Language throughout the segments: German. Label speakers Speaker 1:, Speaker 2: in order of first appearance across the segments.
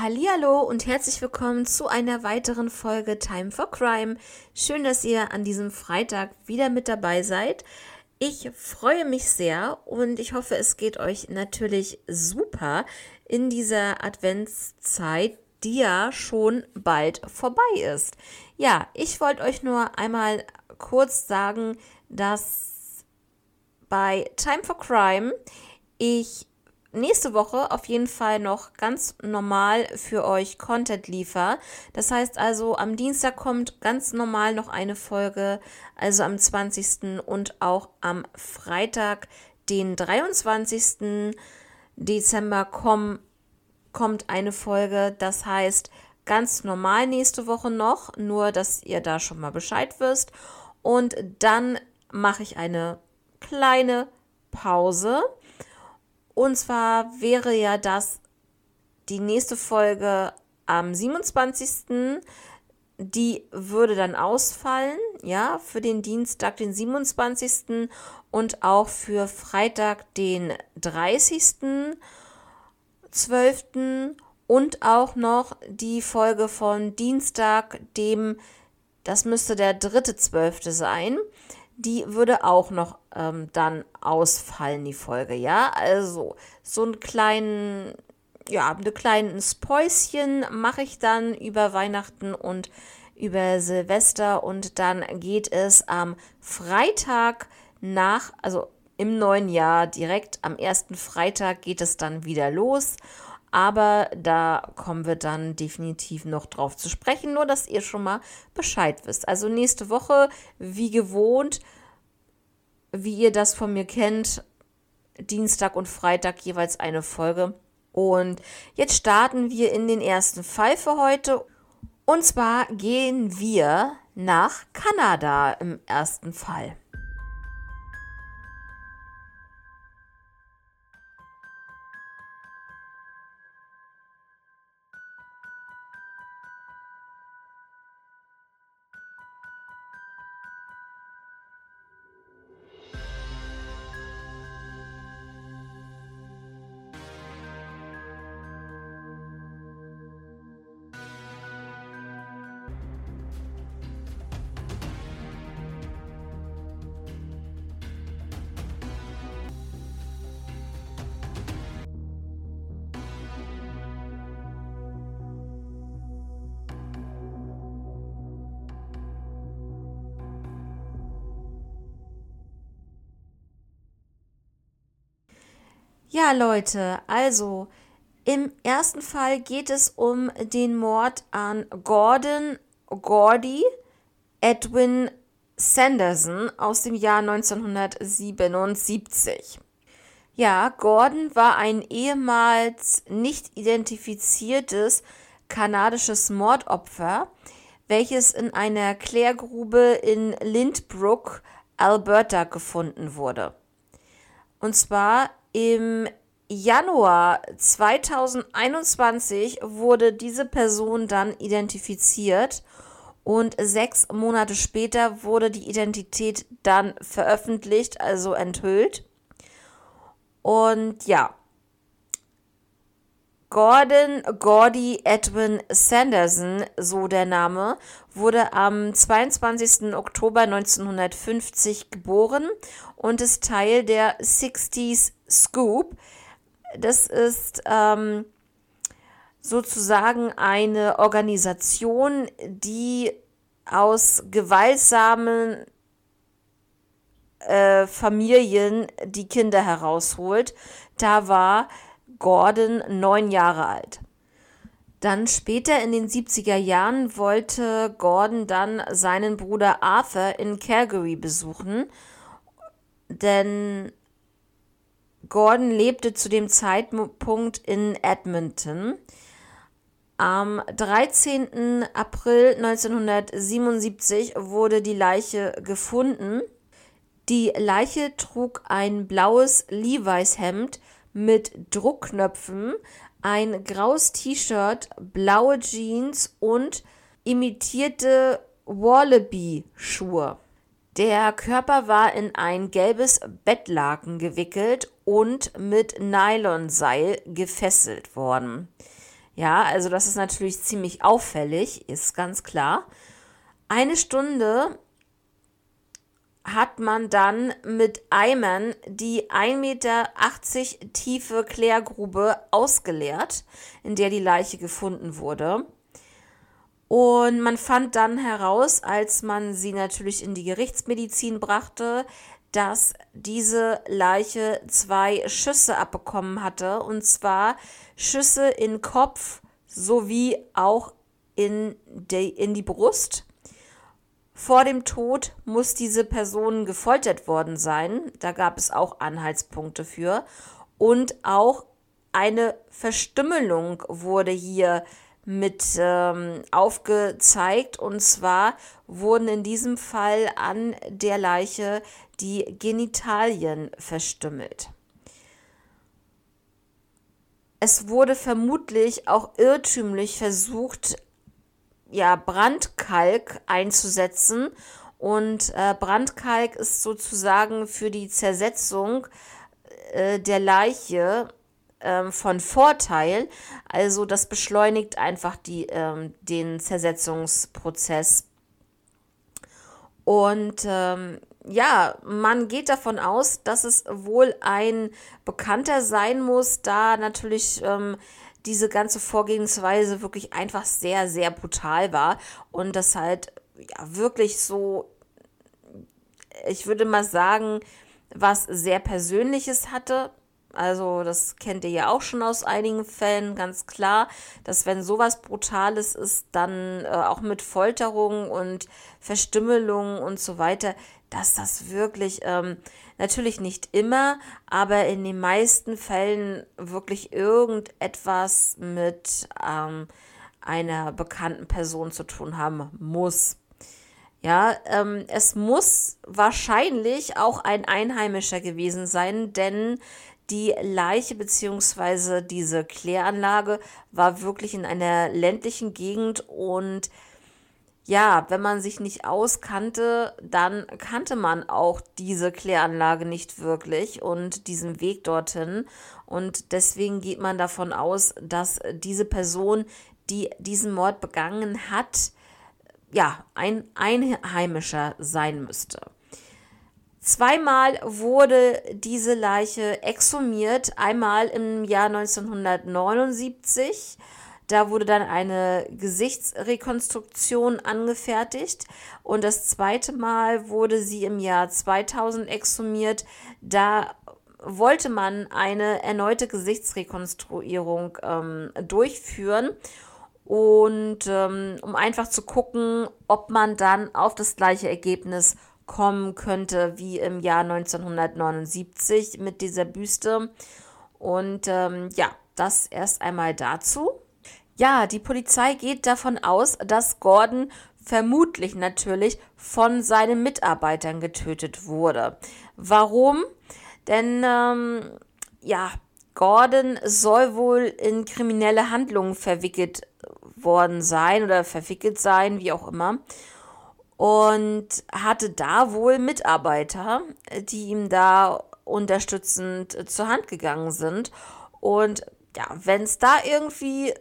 Speaker 1: Hallihallo und herzlich willkommen zu einer weiteren Folge Time for Crime. Schön, dass ihr an diesem Freitag wieder mit dabei seid. Ich freue mich sehr und ich hoffe, es geht euch natürlich super in dieser Adventszeit, die ja schon bald vorbei ist. Ja, ich wollte euch nur einmal kurz sagen, dass bei Time for Crime ich nächste Woche auf jeden Fall noch ganz normal für euch Content liefer. Das heißt also, am Dienstag kommt ganz normal noch eine Folge, also am 20. und auch am Freitag, den 23. Dezember, komm, kommt eine Folge. Das heißt, ganz normal nächste Woche noch, nur dass ihr da schon mal Bescheid wisst. Und dann mache ich eine kleine Pause und zwar wäre ja das die nächste Folge am 27. Die würde dann ausfallen, ja, für den Dienstag, den 27. und auch für Freitag, den 30.12. und auch noch die Folge von Dienstag, dem, das müsste der 3.12. sein die würde auch noch ähm, dann ausfallen, die Folge, ja. Also so einen kleinen, ja, eine kleinen Späuschen mache ich dann über Weihnachten und über Silvester und dann geht es am Freitag nach, also im neuen Jahr direkt am ersten Freitag geht es dann wieder los. Aber da kommen wir dann definitiv noch drauf zu sprechen, nur dass ihr schon mal Bescheid wisst. Also nächste Woche, wie gewohnt, wie ihr das von mir kennt, Dienstag und Freitag jeweils eine Folge. Und jetzt starten wir in den ersten Fall für heute. Und zwar gehen wir nach Kanada im ersten Fall. Ja, Leute, also im ersten Fall geht es um den Mord an Gordon Gordy Edwin Sanderson aus dem Jahr 1977. Ja, Gordon war ein ehemals nicht identifiziertes kanadisches Mordopfer, welches in einer Klärgrube in Lindbrook, Alberta gefunden wurde. Und zwar im Januar 2021 wurde diese Person dann identifiziert und sechs Monate später wurde die Identität dann veröffentlicht, also enthüllt. Und ja, Gordon Gordy Edwin Sanderson, so der Name, wurde am 22. Oktober 1950 geboren und ist Teil der 60s Scoop. Das ist ähm, sozusagen eine Organisation, die aus gewaltsamen äh, Familien die Kinder herausholt. Da war Gordon neun Jahre alt. Dann später in den 70er Jahren wollte Gordon dann seinen Bruder Arthur in Calgary besuchen, denn Gordon lebte zu dem Zeitpunkt in Edmonton. Am 13. April 1977 wurde die Leiche gefunden. Die Leiche trug ein blaues Levi's Hemd mit Druckknöpfen, ein graues T-Shirt, blaue Jeans und imitierte Wallaby-Schuhe. Der Körper war in ein gelbes Bettlaken gewickelt und mit Nylonseil gefesselt worden. Ja, also das ist natürlich ziemlich auffällig, ist ganz klar. Eine Stunde hat man dann mit Eimern die 1,80 Meter tiefe Klärgrube ausgeleert, in der die Leiche gefunden wurde. Und man fand dann heraus, als man sie natürlich in die Gerichtsmedizin brachte, dass diese Leiche zwei Schüsse abbekommen hatte, und zwar Schüsse in Kopf sowie auch in, de, in die Brust. Vor dem Tod muss diese Person gefoltert worden sein. Da gab es auch Anhaltspunkte für. Und auch eine Verstümmelung wurde hier mit ähm, aufgezeigt. Und zwar wurden in diesem Fall an der Leiche die Genitalien verstümmelt. Es wurde vermutlich auch irrtümlich versucht, ja, Brandkalk einzusetzen. Und äh, Brandkalk ist sozusagen für die Zersetzung äh, der Leiche äh, von Vorteil. Also das beschleunigt einfach die, ähm, den Zersetzungsprozess. Und ähm, ja, man geht davon aus, dass es wohl ein Bekannter sein muss, da natürlich ähm, diese ganze Vorgehensweise wirklich einfach sehr, sehr brutal war und das halt ja, wirklich so, ich würde mal sagen, was sehr Persönliches hatte. Also das kennt ihr ja auch schon aus einigen Fällen, ganz klar, dass wenn sowas Brutales ist, dann äh, auch mit Folterung und Verstümmelung und so weiter, dass das wirklich ähm, natürlich nicht immer, aber in den meisten Fällen wirklich irgendetwas mit ähm, einer bekannten Person zu tun haben muss. Ja, ähm, es muss wahrscheinlich auch ein Einheimischer gewesen sein, denn die Leiche bzw. diese Kläranlage war wirklich in einer ländlichen Gegend und ja, wenn man sich nicht auskannte, dann kannte man auch diese Kläranlage nicht wirklich und diesen Weg dorthin. Und deswegen geht man davon aus, dass diese Person, die diesen Mord begangen hat, ja, ein Einheimischer sein müsste. Zweimal wurde diese Leiche exhumiert, einmal im Jahr 1979 da wurde dann eine Gesichtsrekonstruktion angefertigt. Und das zweite Mal wurde sie im Jahr 2000 exhumiert. Da wollte man eine erneute Gesichtsrekonstruierung ähm, durchführen. Und ähm, um einfach zu gucken, ob man dann auf das gleiche Ergebnis kommen könnte wie im Jahr 1979 mit dieser Büste. Und ähm, ja, das erst einmal dazu. Ja, die Polizei geht davon aus, dass Gordon vermutlich natürlich von seinen Mitarbeitern getötet wurde. Warum? Denn ähm, ja, Gordon soll wohl in kriminelle Handlungen verwickelt worden sein oder verwickelt sein, wie auch immer. Und hatte da wohl Mitarbeiter, die ihm da unterstützend zur Hand gegangen sind. Und ja, wenn es da irgendwie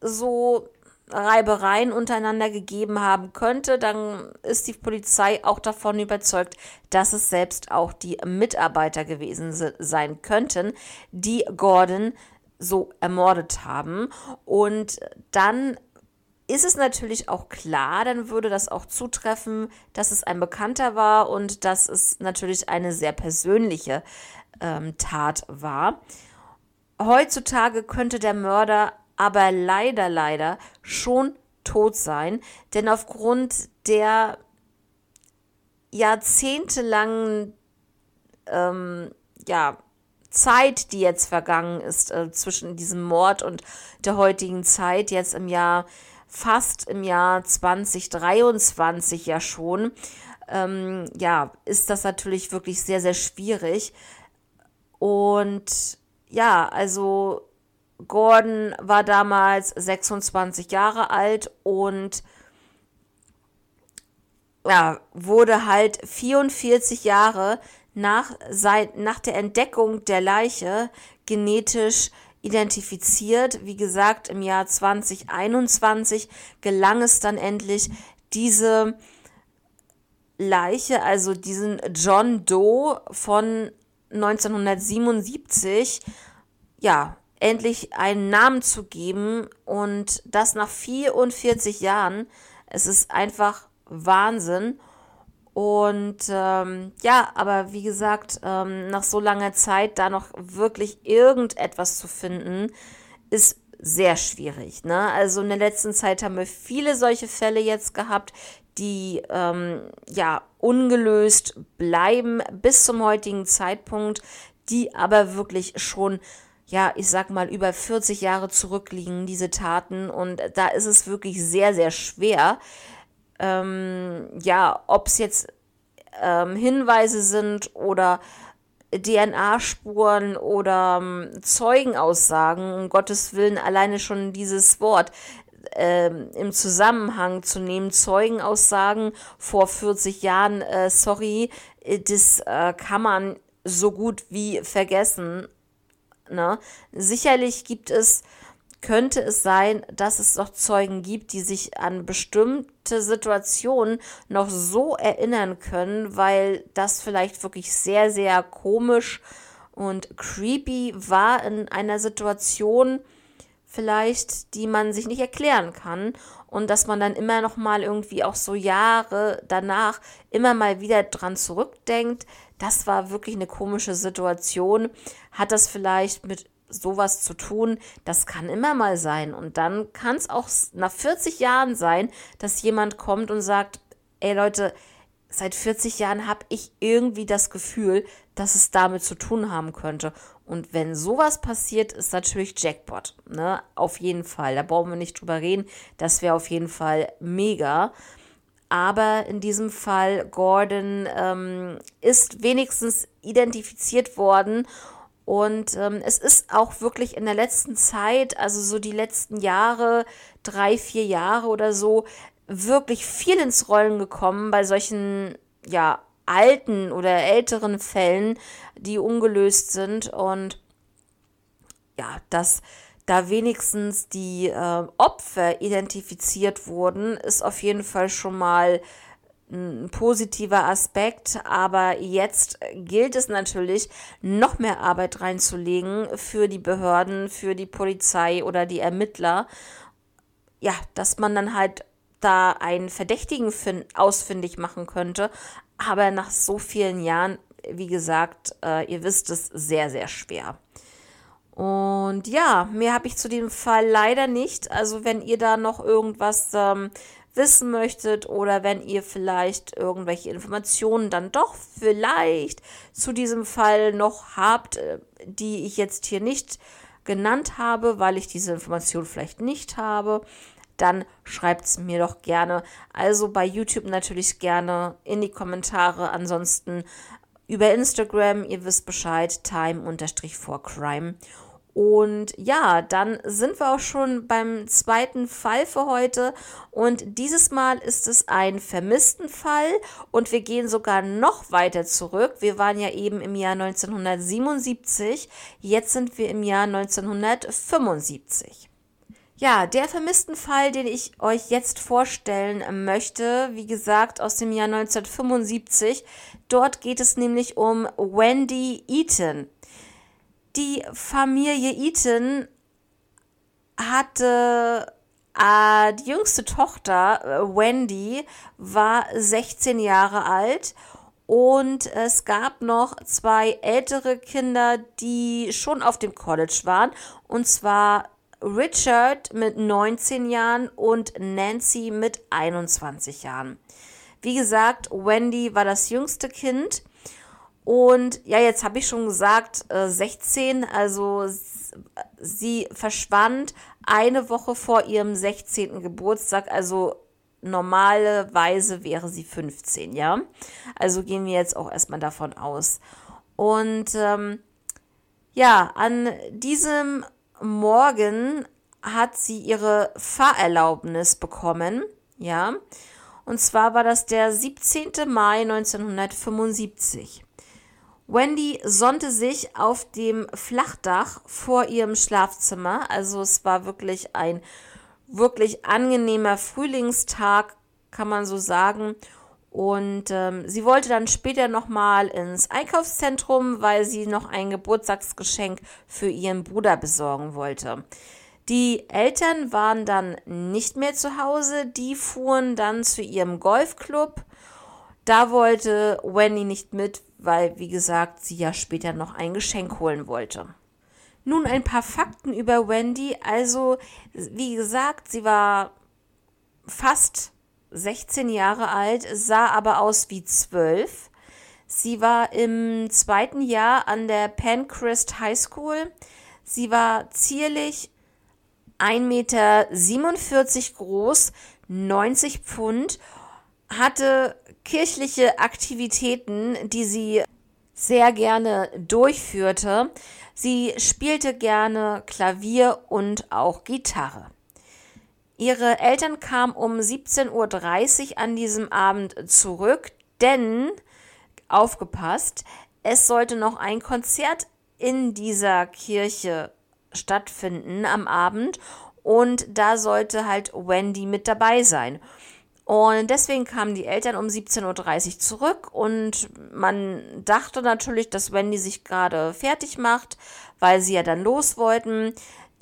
Speaker 1: so Reibereien untereinander gegeben haben könnte, dann ist die Polizei auch davon überzeugt, dass es selbst auch die Mitarbeiter gewesen sein könnten, die Gordon so ermordet haben. Und dann ist es natürlich auch klar, dann würde das auch zutreffen, dass es ein Bekannter war und dass es natürlich eine sehr persönliche ähm, Tat war. Heutzutage könnte der Mörder aber leider, leider schon tot sein, denn aufgrund der jahrzehntelangen ähm, ja, Zeit, die jetzt vergangen ist äh, zwischen diesem Mord und der heutigen Zeit, jetzt im Jahr fast im Jahr 2023 ja schon, ähm, ja, ist das natürlich wirklich sehr, sehr schwierig. Und ja, also Gordon war damals 26 Jahre alt und ja, wurde halt 44 Jahre nach, seit, nach der Entdeckung der Leiche genetisch identifiziert. Wie gesagt, im Jahr 2021 gelang es dann endlich, diese Leiche, also diesen John Doe von 1977, ja, endlich einen Namen zu geben und das nach 44 Jahren. Es ist einfach Wahnsinn. Und ähm, ja, aber wie gesagt, ähm, nach so langer Zeit da noch wirklich irgendetwas zu finden, ist sehr schwierig. Ne? Also in der letzten Zeit haben wir viele solche Fälle jetzt gehabt, die ähm, ja ungelöst bleiben bis zum heutigen Zeitpunkt, die aber wirklich schon ja, ich sag mal, über 40 Jahre zurückliegen, diese Taten. Und da ist es wirklich sehr, sehr schwer, ähm, ja, ob es jetzt ähm, Hinweise sind oder DNA-Spuren oder ähm, Zeugenaussagen, um Gottes Willen alleine schon dieses Wort ähm, im Zusammenhang zu nehmen, Zeugenaussagen vor 40 Jahren, äh, sorry, das äh, kann man so gut wie vergessen. Ne? Sicherlich gibt es könnte es sein, dass es noch Zeugen gibt, die sich an bestimmte Situationen noch so erinnern können, weil das vielleicht wirklich sehr, sehr komisch und creepy war in einer Situation, vielleicht, die man sich nicht erklären kann und dass man dann immer noch mal irgendwie auch so Jahre danach immer mal wieder dran zurückdenkt. Das war wirklich eine komische Situation. Hat das vielleicht mit sowas zu tun, das kann immer mal sein. Und dann kann es auch nach 40 Jahren sein, dass jemand kommt und sagt, ey Leute, seit 40 Jahren habe ich irgendwie das Gefühl, dass es damit zu tun haben könnte. Und wenn sowas passiert, ist natürlich Jackpot. Ne? Auf jeden Fall. Da brauchen wir nicht drüber reden. Das wäre auf jeden Fall mega. Aber in diesem Fall, Gordon ähm, ist wenigstens identifiziert worden und ähm, es ist auch wirklich in der letzten Zeit, also so die letzten Jahre, drei, vier Jahre oder so, wirklich viel ins Rollen gekommen bei solchen, ja, alten oder älteren Fällen, die ungelöst sind. Und ja, dass da wenigstens die äh, Opfer identifiziert wurden, ist auf jeden Fall schon mal ein positiver Aspekt, aber jetzt gilt es natürlich, noch mehr Arbeit reinzulegen für die Behörden, für die Polizei oder die Ermittler. Ja, dass man dann halt da einen Verdächtigen ausfindig machen könnte, aber nach so vielen Jahren, wie gesagt, äh, ihr wisst es, sehr, sehr schwer. Und ja, mehr habe ich zu dem Fall leider nicht. Also wenn ihr da noch irgendwas ähm, wissen möchtet oder wenn ihr vielleicht irgendwelche Informationen dann doch vielleicht zu diesem Fall noch habt, äh, die ich jetzt hier nicht genannt habe, weil ich diese Information vielleicht nicht habe, dann schreibt es mir doch gerne. Also bei YouTube natürlich gerne in die Kommentare. Ansonsten über Instagram, ihr wisst Bescheid, time-for-crime. Und ja, dann sind wir auch schon beim zweiten Fall für heute. Und dieses Mal ist es ein vermissten Fall. Und wir gehen sogar noch weiter zurück. Wir waren ja eben im Jahr 1977. Jetzt sind wir im Jahr 1975. Ja, der vermissten Fall, den ich euch jetzt vorstellen möchte, wie gesagt, aus dem Jahr 1975. Dort geht es nämlich um Wendy Eaton. Die Familie Eaton hatte äh, die jüngste Tochter, äh, Wendy, war 16 Jahre alt und es gab noch zwei ältere Kinder, die schon auf dem College waren. Und zwar Richard mit 19 Jahren und Nancy mit 21 Jahren. Wie gesagt, Wendy war das jüngste Kind und ja, jetzt habe ich schon gesagt, äh, 16, also sie verschwand eine Woche vor ihrem 16. Geburtstag, also normalerweise wäre sie 15, ja. Also gehen wir jetzt auch erstmal davon aus. Und ähm, ja, an diesem Morgen hat sie ihre Fahrerlaubnis bekommen, ja. Und zwar war das der 17. Mai 1975. Wendy sonnte sich auf dem Flachdach vor ihrem Schlafzimmer. Also es war wirklich ein wirklich angenehmer Frühlingstag, kann man so sagen. Und ähm, sie wollte dann später nochmal ins Einkaufszentrum, weil sie noch ein Geburtstagsgeschenk für ihren Bruder besorgen wollte. Die Eltern waren dann nicht mehr zu Hause, die fuhren dann zu ihrem Golfclub. Da wollte Wendy nicht mit, weil, wie gesagt, sie ja später noch ein Geschenk holen wollte. Nun ein paar Fakten über Wendy. Also, wie gesagt, sie war fast 16 Jahre alt, sah aber aus wie 12. Sie war im zweiten Jahr an der Pencrest High School. Sie war zierlich 1,47 Meter groß, 90 Pfund, hatte kirchliche Aktivitäten, die sie sehr gerne durchführte. Sie spielte gerne Klavier und auch Gitarre. Ihre Eltern kamen um 17.30 Uhr an diesem Abend zurück, denn, aufgepasst, es sollte noch ein Konzert in dieser Kirche stattfinden am Abend und da sollte halt Wendy mit dabei sein. Und deswegen kamen die Eltern um 17.30 Uhr zurück und man dachte natürlich, dass Wendy sich gerade fertig macht, weil sie ja dann los wollten.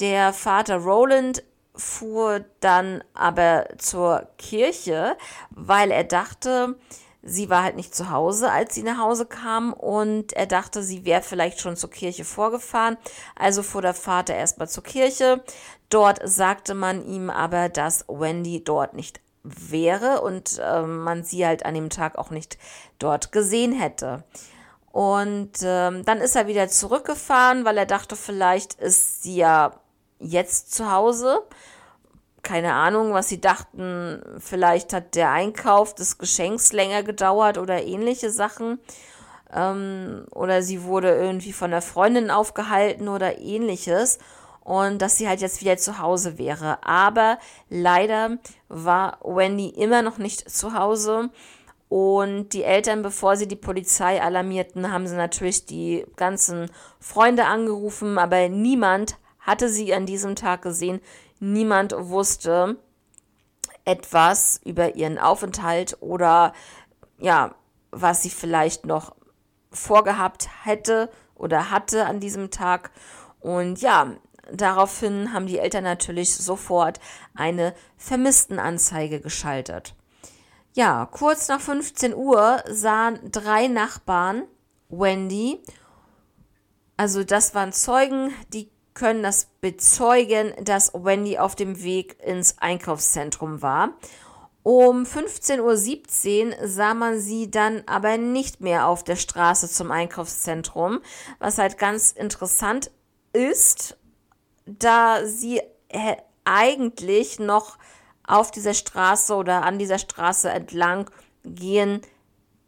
Speaker 1: Der Vater Roland fuhr dann aber zur Kirche, weil er dachte, sie war halt nicht zu Hause, als sie nach Hause kam und er dachte, sie wäre vielleicht schon zur Kirche vorgefahren. Also fuhr der Vater erstmal zur Kirche. Dort sagte man ihm aber, dass Wendy dort nicht wäre und äh, man sie halt an dem Tag auch nicht dort gesehen hätte. Und ähm, dann ist er wieder zurückgefahren, weil er dachte, vielleicht ist sie ja jetzt zu Hause. Keine Ahnung, was sie dachten. Vielleicht hat der Einkauf des Geschenks länger gedauert oder ähnliche Sachen. Ähm, oder sie wurde irgendwie von der Freundin aufgehalten oder ähnliches und dass sie halt jetzt wieder zu Hause wäre. Aber leider war Wendy immer noch nicht zu Hause. Und die Eltern, bevor sie die Polizei alarmierten, haben sie natürlich die ganzen Freunde angerufen, aber niemand hatte sie an diesem Tag gesehen. Niemand wusste etwas über ihren Aufenthalt oder ja, was sie vielleicht noch vorgehabt hätte oder hatte an diesem Tag. Und ja, Daraufhin haben die Eltern natürlich sofort eine Vermisstenanzeige geschaltet. Ja, kurz nach 15 Uhr sahen drei Nachbarn Wendy, also das waren Zeugen, die können das bezeugen, dass Wendy auf dem Weg ins Einkaufszentrum war. Um 15.17 Uhr sah man sie dann aber nicht mehr auf der Straße zum Einkaufszentrum, was halt ganz interessant ist, da sie äh, eigentlich noch auf dieser Straße oder an dieser Straße entlang gehen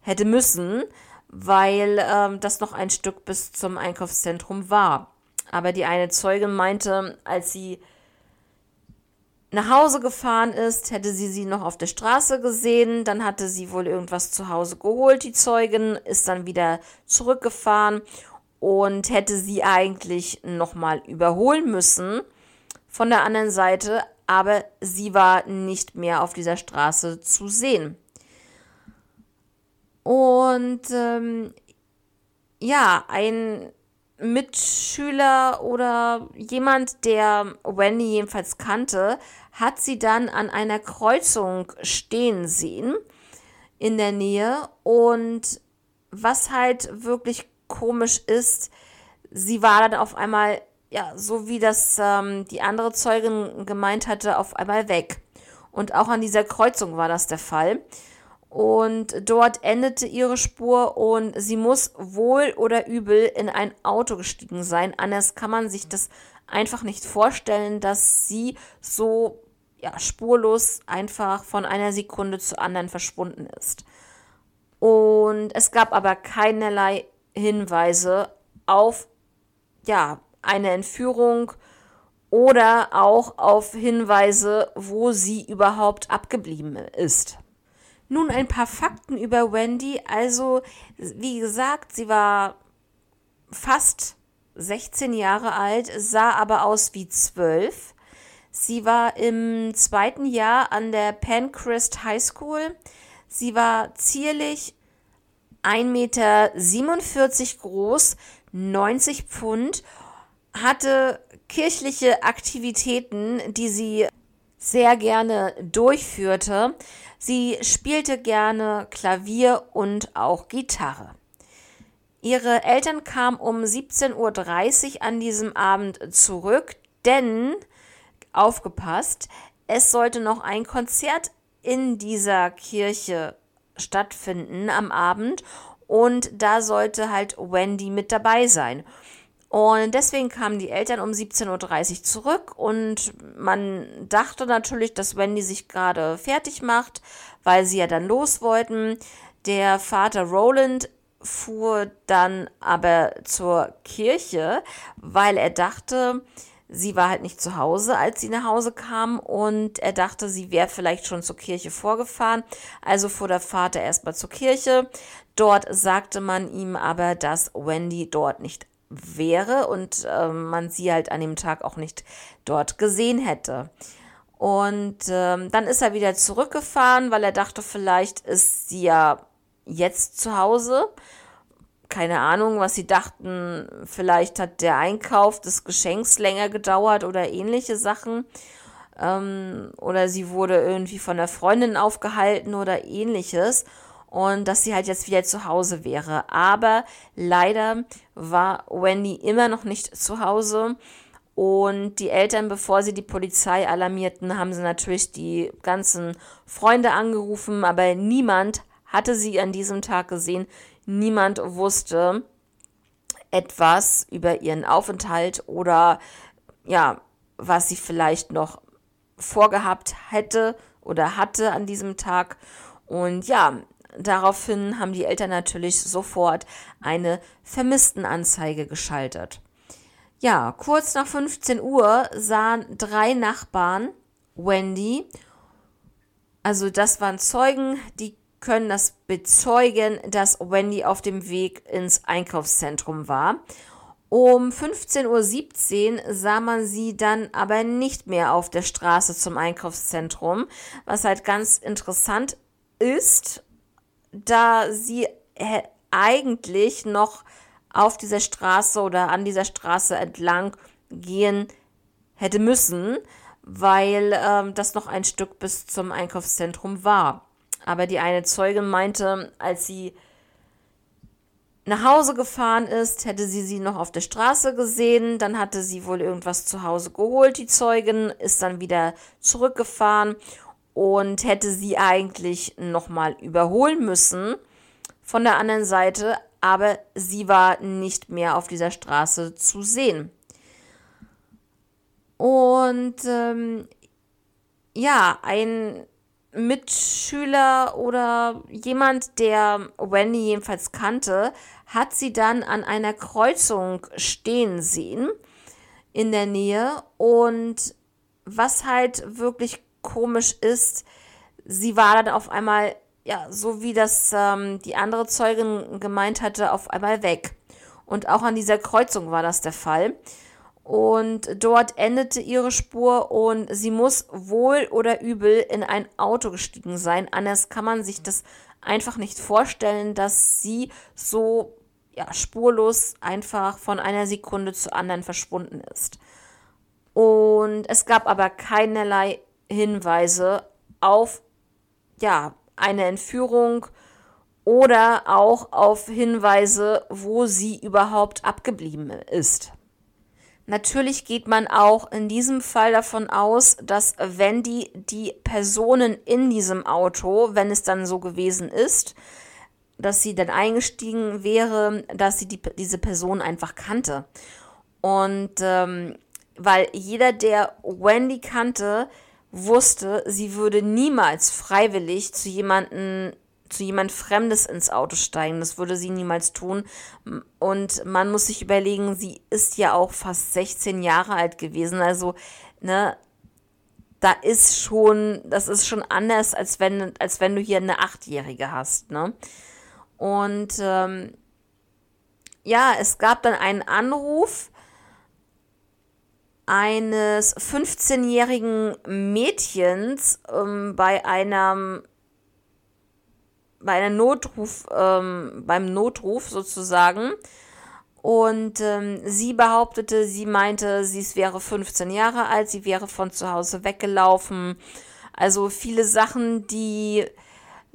Speaker 1: hätte müssen, weil ähm, das noch ein Stück bis zum Einkaufszentrum war. Aber die eine Zeugin meinte, als sie nach Hause gefahren ist, hätte sie sie noch auf der Straße gesehen, dann hatte sie wohl irgendwas zu Hause geholt, die Zeugin, ist dann wieder zurückgefahren und hätte sie eigentlich nochmal überholen müssen von der anderen Seite, aber sie war nicht mehr auf dieser Straße zu sehen. Und ähm, ja, ein Mitschüler oder jemand, der Wendy jedenfalls kannte, hat sie dann an einer Kreuzung stehen sehen in der Nähe und was halt wirklich komisch ist, sie war dann auf einmal, ja, so wie das ähm, die andere Zeugin gemeint hatte, auf einmal weg. Und auch an dieser Kreuzung war das der Fall. Und dort endete ihre Spur und sie muss wohl oder übel in ein Auto gestiegen sein. Anders kann man sich das einfach nicht vorstellen, dass sie so ja, spurlos einfach von einer Sekunde zur anderen verschwunden ist. Und es gab aber keinerlei Hinweise auf ja, eine Entführung oder auch auf Hinweise, wo sie überhaupt abgeblieben ist. Nun ein paar Fakten über Wendy. Also, wie gesagt, sie war fast 16 Jahre alt, sah aber aus wie 12. Sie war im zweiten Jahr an der Pancrest High School. Sie war zierlich 1,47 Meter groß, 90 Pfund, hatte kirchliche Aktivitäten, die sie sehr gerne durchführte. Sie spielte gerne Klavier und auch Gitarre. Ihre Eltern kamen um 17.30 Uhr an diesem Abend zurück, denn, aufgepasst, es sollte noch ein Konzert in dieser Kirche stattfinden am Abend und da sollte halt Wendy mit dabei sein. Und deswegen kamen die Eltern um 17.30 Uhr zurück und man dachte natürlich, dass Wendy sich gerade fertig macht, weil sie ja dann los wollten. Der Vater Roland fuhr dann aber zur Kirche, weil er dachte, sie war halt nicht zu Hause, als sie nach Hause kam und er dachte, sie wäre vielleicht schon zur Kirche vorgefahren. Also fuhr der Vater erstmal zur Kirche. Dort sagte man ihm aber, dass Wendy dort nicht wäre und äh, man sie halt an dem Tag auch nicht dort gesehen hätte. Und ähm, dann ist er wieder zurückgefahren, weil er dachte, vielleicht ist sie ja jetzt zu Hause. Keine Ahnung, was sie dachten. Vielleicht hat der Einkauf des Geschenks länger gedauert oder ähnliche Sachen. Ähm, oder sie wurde irgendwie von der Freundin aufgehalten oder ähnliches. Und dass sie halt jetzt wieder zu Hause wäre. Aber leider war Wendy immer noch nicht zu Hause. Und die Eltern, bevor sie die Polizei alarmierten, haben sie natürlich die ganzen Freunde angerufen, aber niemand hatte sie an diesem Tag gesehen. Niemand wusste etwas über ihren Aufenthalt oder ja, was sie vielleicht noch vorgehabt hätte oder hatte an diesem Tag. Und ja, daraufhin haben die Eltern natürlich sofort eine Vermisstenanzeige geschaltet. Ja, kurz nach 15 Uhr sahen drei Nachbarn Wendy, also das waren Zeugen, die können das bezeugen, dass Wendy auf dem Weg ins Einkaufszentrum war. Um 15.17 Uhr sah man sie dann aber nicht mehr auf der Straße zum Einkaufszentrum, was halt ganz interessant ist, da sie eigentlich noch auf dieser Straße oder an dieser Straße entlang gehen hätte müssen, weil ähm, das noch ein Stück bis zum Einkaufszentrum war. Aber die eine Zeugin meinte, als sie nach Hause gefahren ist, hätte sie sie noch auf der Straße gesehen. Dann hatte sie wohl irgendwas zu Hause geholt, die Zeugin, ist dann wieder zurückgefahren und hätte sie eigentlich nochmal überholen müssen von der anderen Seite, aber sie war nicht mehr auf dieser Straße zu sehen. Und ähm, ja, ein Mitschüler oder jemand, der Wendy jedenfalls kannte, hat sie dann an einer Kreuzung stehen sehen in der Nähe. Und was halt wirklich komisch ist, sie war dann auf einmal, ja, so wie das ähm, die andere Zeugin gemeint hatte, auf einmal weg. Und auch an dieser Kreuzung war das der Fall und dort endete ihre Spur und sie muss wohl oder übel in ein Auto gestiegen sein. Anders kann man sich das einfach nicht vorstellen, dass sie so ja, spurlos einfach von einer Sekunde zur anderen verschwunden ist. Und es gab aber keinerlei Hinweise auf ja, eine Entführung oder auch auf Hinweise, wo sie überhaupt abgeblieben ist. Natürlich geht man auch in diesem Fall davon aus, dass wenn die, die Personen in diesem Auto, wenn es dann so gewesen ist, dass sie dann eingestiegen wäre, dass sie die, diese Person einfach kannte. Und ähm, weil jeder, der Wendy kannte, wusste, sie würde niemals freiwillig zu jemandem zu jemand Fremdes ins Auto steigen. Das würde sie niemals tun. Und man muss sich überlegen, sie ist ja auch fast 16 Jahre alt gewesen. Also, ne, da ist schon, das ist schon anders, als wenn, als wenn du hier eine Achtjährige hast, ne? Und ähm, ja, es gab dann einen Anruf eines 15-jährigen Mädchens ähm, bei einem bei einer Notruf, ähm, beim Notruf sozusagen. Und ähm, sie behauptete, sie meinte, sie wäre 15 Jahre alt, sie wäre von zu Hause weggelaufen. Also viele Sachen, die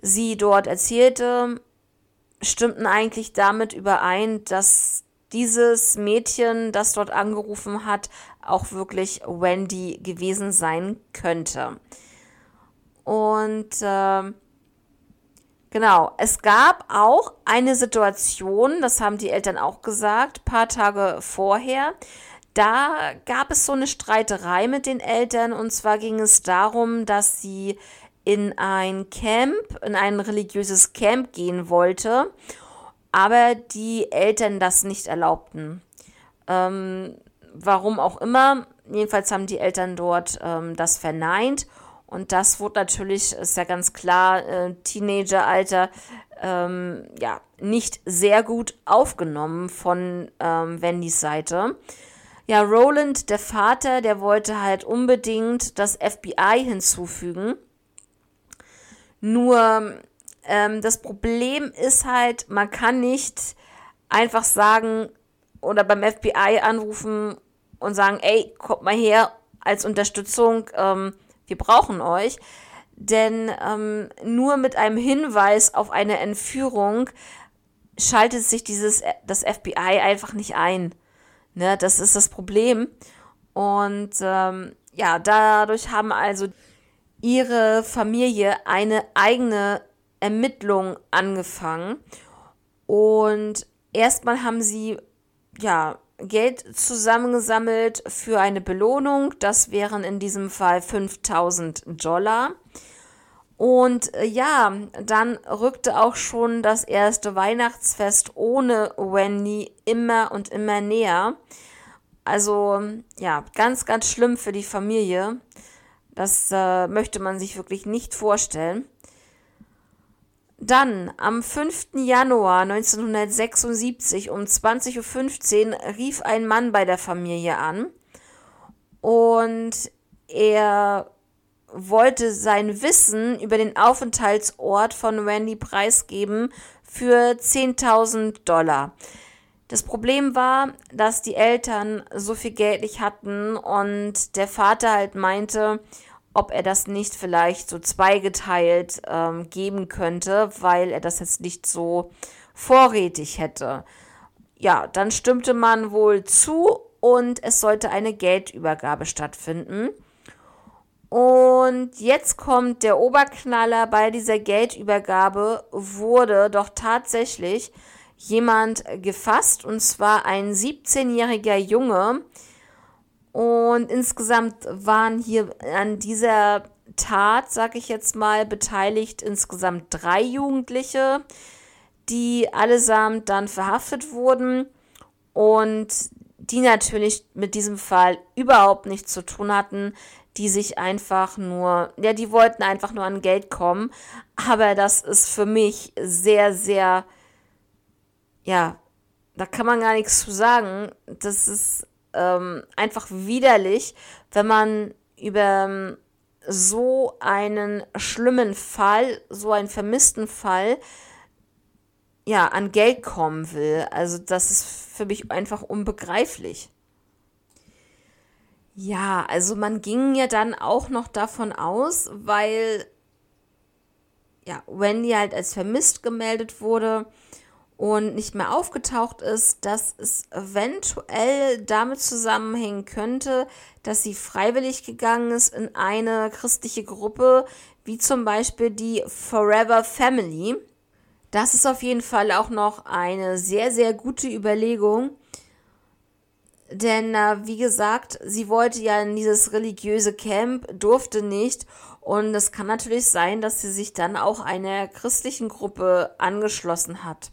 Speaker 1: sie dort erzählte, stimmten eigentlich damit überein, dass dieses Mädchen, das dort angerufen hat, auch wirklich Wendy gewesen sein könnte. Und äh, genau, es gab auch eine Situation, das haben die Eltern auch gesagt, paar Tage vorher. Da gab es so eine Streiterei mit den Eltern und zwar ging es darum, dass sie in ein Camp, in ein religiöses Camp gehen wollte, aber die Eltern das nicht erlaubten. Ähm, warum auch immer, jedenfalls haben die Eltern dort ähm, das verneint und das wurde natürlich, ist ja ganz klar, äh, Teenageralter, ähm, ja, nicht sehr gut aufgenommen von ähm, Wendys Seite. Ja, Roland, der Vater, der wollte halt unbedingt das FBI hinzufügen. Nur ähm, das Problem ist halt, man kann nicht einfach sagen oder beim FBI anrufen und sagen, ey, kommt mal her als Unterstützung, ähm, wir brauchen euch. Denn ähm, nur mit einem Hinweis auf eine Entführung schaltet sich dieses, das FBI einfach nicht ein. Ne, das ist das Problem. Und ähm, ja, dadurch haben also ihre Familie eine eigene Ermittlung angefangen. Und erstmal haben sie ja Geld zusammengesammelt für eine Belohnung. Das wären in diesem Fall 5000 Dollar. Und äh, ja, dann rückte auch schon das erste Weihnachtsfest ohne Wendy immer und immer näher. Also ja, ganz, ganz schlimm für die Familie. Das äh, möchte man sich wirklich nicht vorstellen. Dann am 5. Januar 1976 um 20.15 Uhr rief ein Mann bei der Familie an und er wollte sein Wissen über den Aufenthaltsort von Wendy preisgeben für 10.000 Dollar. Das Problem war, dass die Eltern so viel Geld nicht hatten und der Vater halt meinte, ob er das nicht vielleicht so zweigeteilt ähm, geben könnte, weil er das jetzt nicht so vorrätig hätte. Ja, dann stimmte man wohl zu und es sollte eine Geldübergabe stattfinden. Und jetzt kommt der Oberknaller bei dieser Geldübergabe, wurde doch tatsächlich jemand gefasst, und zwar ein 17-jähriger Junge. Und insgesamt waren hier an dieser Tat, sag ich jetzt mal, beteiligt insgesamt drei Jugendliche, die allesamt dann verhaftet wurden und die natürlich mit diesem Fall überhaupt nichts zu tun hatten, die sich einfach nur, ja, die wollten einfach nur an Geld kommen. Aber das ist für mich sehr, sehr ja, da kann man gar nichts zu sagen. Das ist ähm, einfach widerlich, wenn man über ähm, so einen schlimmen Fall, so einen vermissten Fall, ja, an Geld kommen will. Also das ist für mich einfach unbegreiflich. Ja, also man ging ja dann auch noch davon aus, weil ja, Wendy halt als vermisst gemeldet wurde, und nicht mehr aufgetaucht ist, dass es eventuell damit zusammenhängen könnte, dass sie freiwillig gegangen ist in eine christliche Gruppe, wie zum Beispiel die Forever Family. Das ist auf jeden Fall auch noch eine sehr, sehr gute Überlegung. Denn, äh, wie gesagt, sie wollte ja in dieses religiöse Camp, durfte nicht. Und es kann natürlich sein, dass sie sich dann auch einer christlichen Gruppe angeschlossen hat.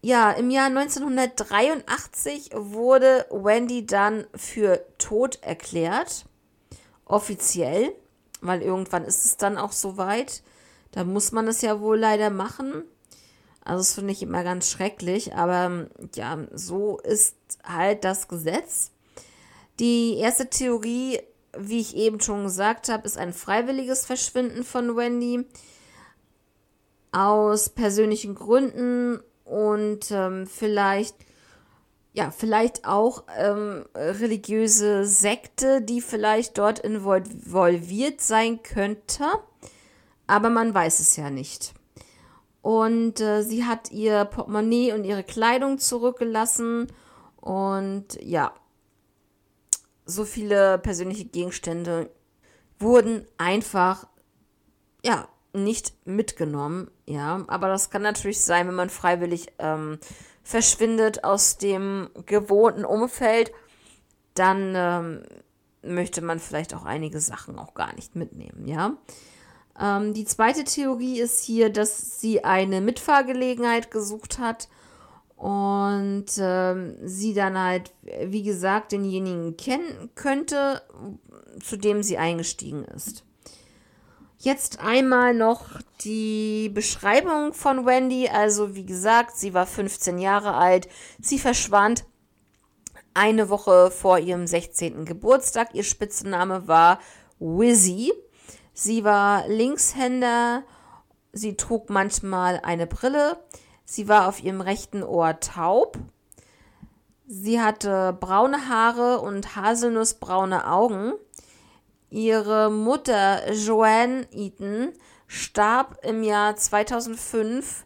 Speaker 1: Ja, im Jahr 1983 wurde Wendy dann für tot erklärt. Offiziell, weil irgendwann ist es dann auch soweit. Da muss man es ja wohl leider machen. Also das finde ich immer ganz schrecklich, aber ja, so ist halt das Gesetz. Die erste Theorie, wie ich eben schon gesagt habe, ist ein freiwilliges Verschwinden von Wendy aus persönlichen Gründen und ähm, vielleicht ja, vielleicht auch ähm, religiöse Sekte, die vielleicht dort involviert sein könnte, aber man weiß es ja nicht. Und äh, sie hat ihr Portemonnaie und ihre Kleidung zurückgelassen und ja, so viele persönliche Gegenstände wurden einfach ja nicht mitgenommen, ja, aber das kann natürlich sein, wenn man freiwillig ähm, verschwindet aus dem gewohnten Umfeld, dann ähm, möchte man vielleicht auch einige Sachen auch gar nicht mitnehmen, ja. Ähm, die zweite Theorie ist hier, dass sie eine Mitfahrgelegenheit gesucht hat und ähm, sie dann halt, wie gesagt, denjenigen kennen könnte, zu dem sie eingestiegen ist. Jetzt einmal noch die Beschreibung von Wendy. Also wie gesagt, sie war 15 Jahre alt. Sie verschwand eine Woche vor ihrem 16. Geburtstag. Ihr Spitzname war Wizzy. Sie war Linkshänder. Sie trug manchmal eine Brille. Sie war auf ihrem rechten Ohr taub. Sie hatte braune Haare und haselnussbraune Augen. Ihre Mutter Joanne Eaton starb im Jahr 2005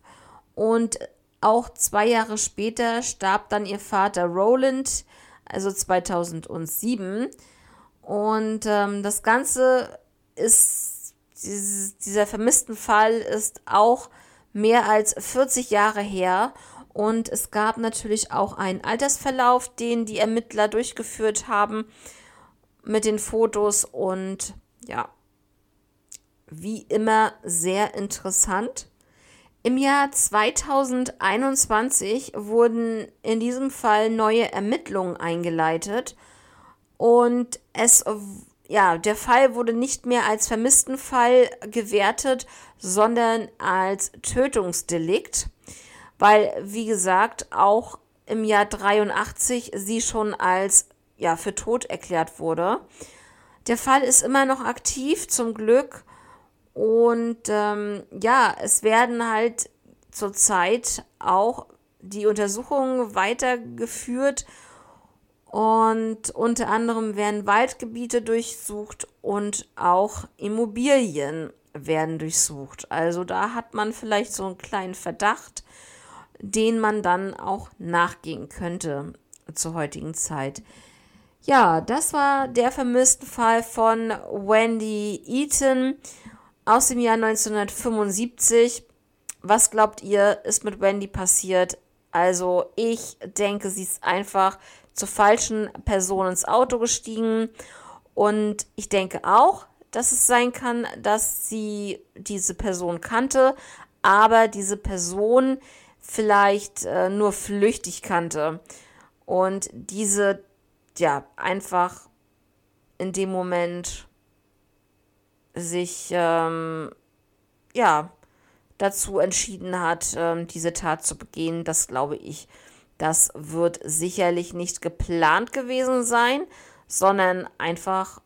Speaker 1: und auch zwei Jahre später starb dann ihr Vater Roland, also 2007. Und ähm, das Ganze ist, dieser vermissten Fall ist auch mehr als 40 Jahre her. Und es gab natürlich auch einen Altersverlauf, den die Ermittler durchgeführt haben mit den Fotos und ja, wie immer sehr interessant. Im Jahr 2021 wurden in diesem Fall neue Ermittlungen eingeleitet und es ja, der Fall wurde nicht mehr als vermissten Fall gewertet, sondern als Tötungsdelikt, weil wie gesagt auch im Jahr 83 sie schon als ja, für tot erklärt wurde. Der Fall ist immer noch aktiv, zum Glück. Und ähm, ja, es werden halt zurzeit auch die Untersuchungen weitergeführt und unter anderem werden Waldgebiete durchsucht und auch Immobilien werden durchsucht. Also da hat man vielleicht so einen kleinen Verdacht, den man dann auch nachgehen könnte zur heutigen Zeit. Ja, das war der vermisste Fall von Wendy Eaton aus dem Jahr 1975. Was glaubt ihr, ist mit Wendy passiert? Also, ich denke, sie ist einfach zur falschen Person ins Auto gestiegen. Und ich denke auch, dass es sein kann, dass sie diese Person kannte, aber diese Person vielleicht äh, nur flüchtig kannte. Und diese ja, einfach in dem Moment sich, ähm, ja, dazu entschieden hat, ähm, diese Tat zu begehen, das glaube ich, das wird sicherlich nicht geplant gewesen sein, sondern einfach,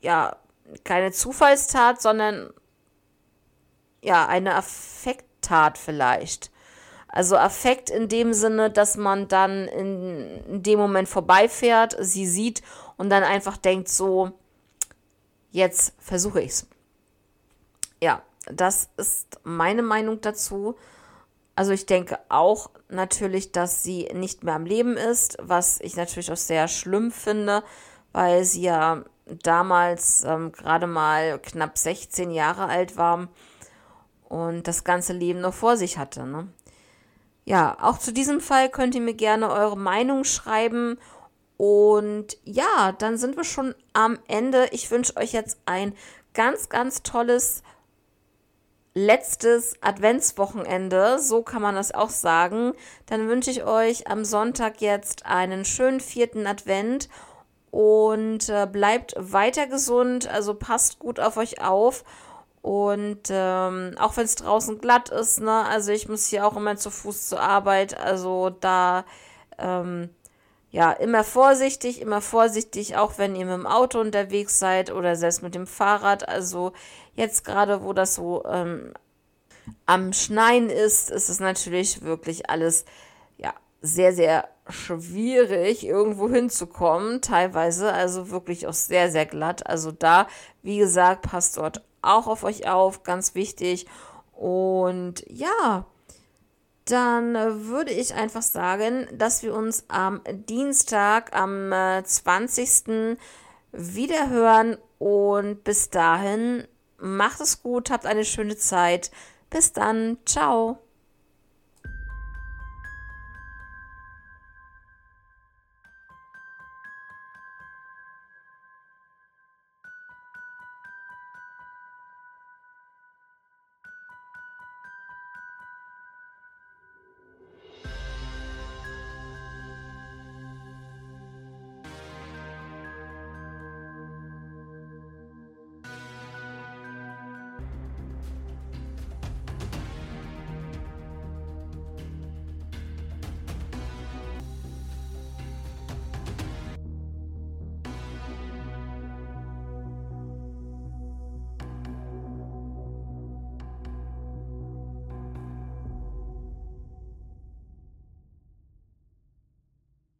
Speaker 1: ja, keine Zufallstat, sondern ja, eine Affekttat vielleicht. Also Affekt in dem Sinne, dass man dann in, dem Moment vorbeifährt, sie sieht und dann einfach denkt so, jetzt versuche ich es. Ja, das ist meine Meinung dazu. Also ich denke auch natürlich, dass sie nicht mehr am Leben ist, was ich natürlich auch sehr schlimm finde, weil sie ja damals ähm, gerade mal knapp 16 Jahre alt war und das ganze Leben noch vor sich hatte. Ne? Ja, auch zu diesem Fall könnt ihr mir gerne eure Meinung schreiben. Und ja, dann sind wir schon am Ende. Ich wünsche euch jetzt ein ganz, ganz tolles letztes Adventswochenende. So kann man das auch sagen. Dann wünsche ich euch am Sonntag jetzt einen schönen vierten Advent und äh, bleibt weiter gesund. Also passt gut auf euch auf Und ähm, auch wenn es draußen glatt ist, ne, also ich muss hier auch immer zu Fuß zur Arbeit, also da, ähm, ja, immer vorsichtig, immer vorsichtig, auch wenn ihr mit dem Auto unterwegs seid oder selbst mit dem Fahrrad. Also jetzt gerade, wo das so ähm, am Schneien ist, ist es natürlich wirklich alles, ja, sehr, sehr schwierig, irgendwo hinzukommen, teilweise, also wirklich auch sehr, sehr glatt. Also da, wie gesagt, passt dort auch auf euch auf, ganz wichtig. Und ja, dann würde ich einfach sagen, dass wir uns am Dienstag, am 20. Äh, wieder hören. Und bis dahin, macht es gut, habt eine schöne Zeit. Bis dann, ciao.